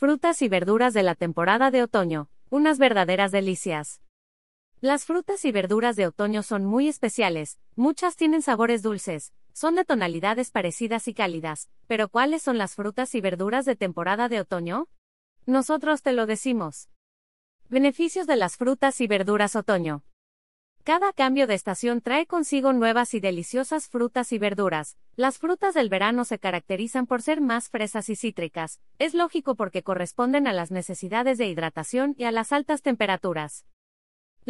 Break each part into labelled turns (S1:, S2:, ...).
S1: Frutas y verduras de la temporada de otoño, unas verdaderas delicias. Las frutas y verduras de otoño son muy especiales, muchas tienen sabores dulces, son de tonalidades parecidas y cálidas, pero ¿cuáles son las frutas y verduras de temporada de otoño? Nosotros te lo decimos. Beneficios de las frutas y verduras otoño. Cada cambio de estación trae consigo nuevas y deliciosas frutas y verduras. Las frutas del verano se caracterizan por ser más fresas y cítricas. Es lógico porque corresponden a las necesidades de hidratación y a las altas temperaturas.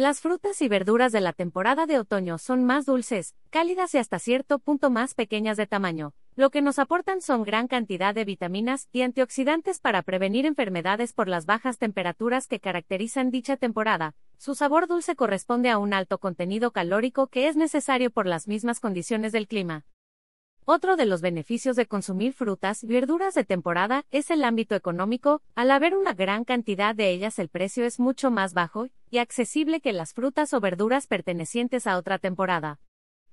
S1: Las frutas y verduras de la temporada de otoño son más dulces, cálidas y hasta cierto punto más pequeñas de tamaño. Lo que nos aportan son gran cantidad de vitaminas y antioxidantes para prevenir enfermedades por las bajas temperaturas que caracterizan dicha temporada. Su sabor dulce corresponde a un alto contenido calórico que es necesario por las mismas condiciones del clima. Otro de los beneficios de consumir frutas y verduras de temporada es el ámbito económico, al haber una gran cantidad de ellas el precio es mucho más bajo y accesible que las frutas o verduras pertenecientes a otra temporada.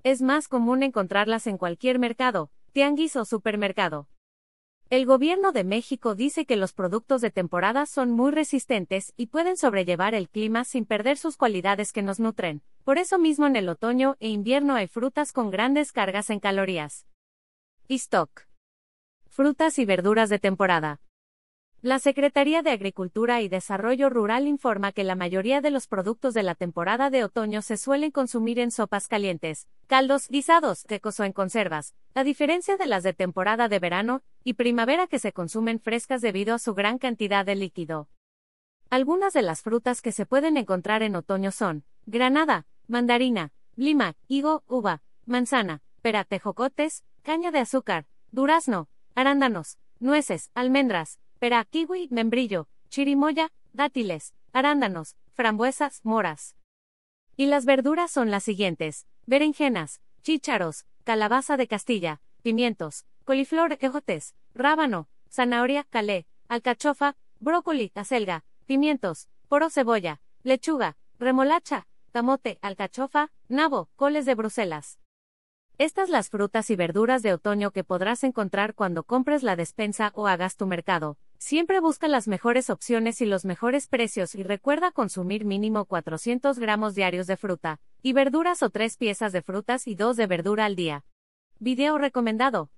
S1: Es más común encontrarlas en cualquier mercado, tianguis o supermercado. El gobierno de México dice que los productos de temporada son muy resistentes y pueden sobrellevar el clima sin perder sus cualidades que nos nutren. Por eso mismo en el otoño e invierno hay frutas con grandes cargas en calorías stock. Frutas y verduras de temporada. La Secretaría de Agricultura y Desarrollo Rural informa que la mayoría de los productos de la temporada de otoño se suelen consumir en sopas calientes, caldos, guisados, secos o en conservas, a diferencia de las de temporada de verano y primavera que se consumen frescas debido a su gran cantidad de líquido. Algunas de las frutas que se pueden encontrar en otoño son granada, mandarina, lima, higo, uva, manzana, pera, tejocotes, caña de azúcar, durazno, arándanos, nueces, almendras, pera, kiwi, membrillo, chirimoya, dátiles, arándanos, frambuesas, moras. Y las verduras son las siguientes: berenjenas, chícharos, calabaza de Castilla, pimientos, coliflor, ejotes, rábano, zanahoria, calé, alcachofa, brócoli, acelga, pimientos, poro cebolla, lechuga, remolacha, camote, alcachofa, nabo, coles de Bruselas. Estas las frutas y verduras de otoño que podrás encontrar cuando compres la despensa o hagas tu mercado. Siempre busca las mejores opciones y los mejores precios y recuerda consumir mínimo 400 gramos diarios de fruta y verduras o tres piezas de frutas y dos de verdura al día. Video recomendado.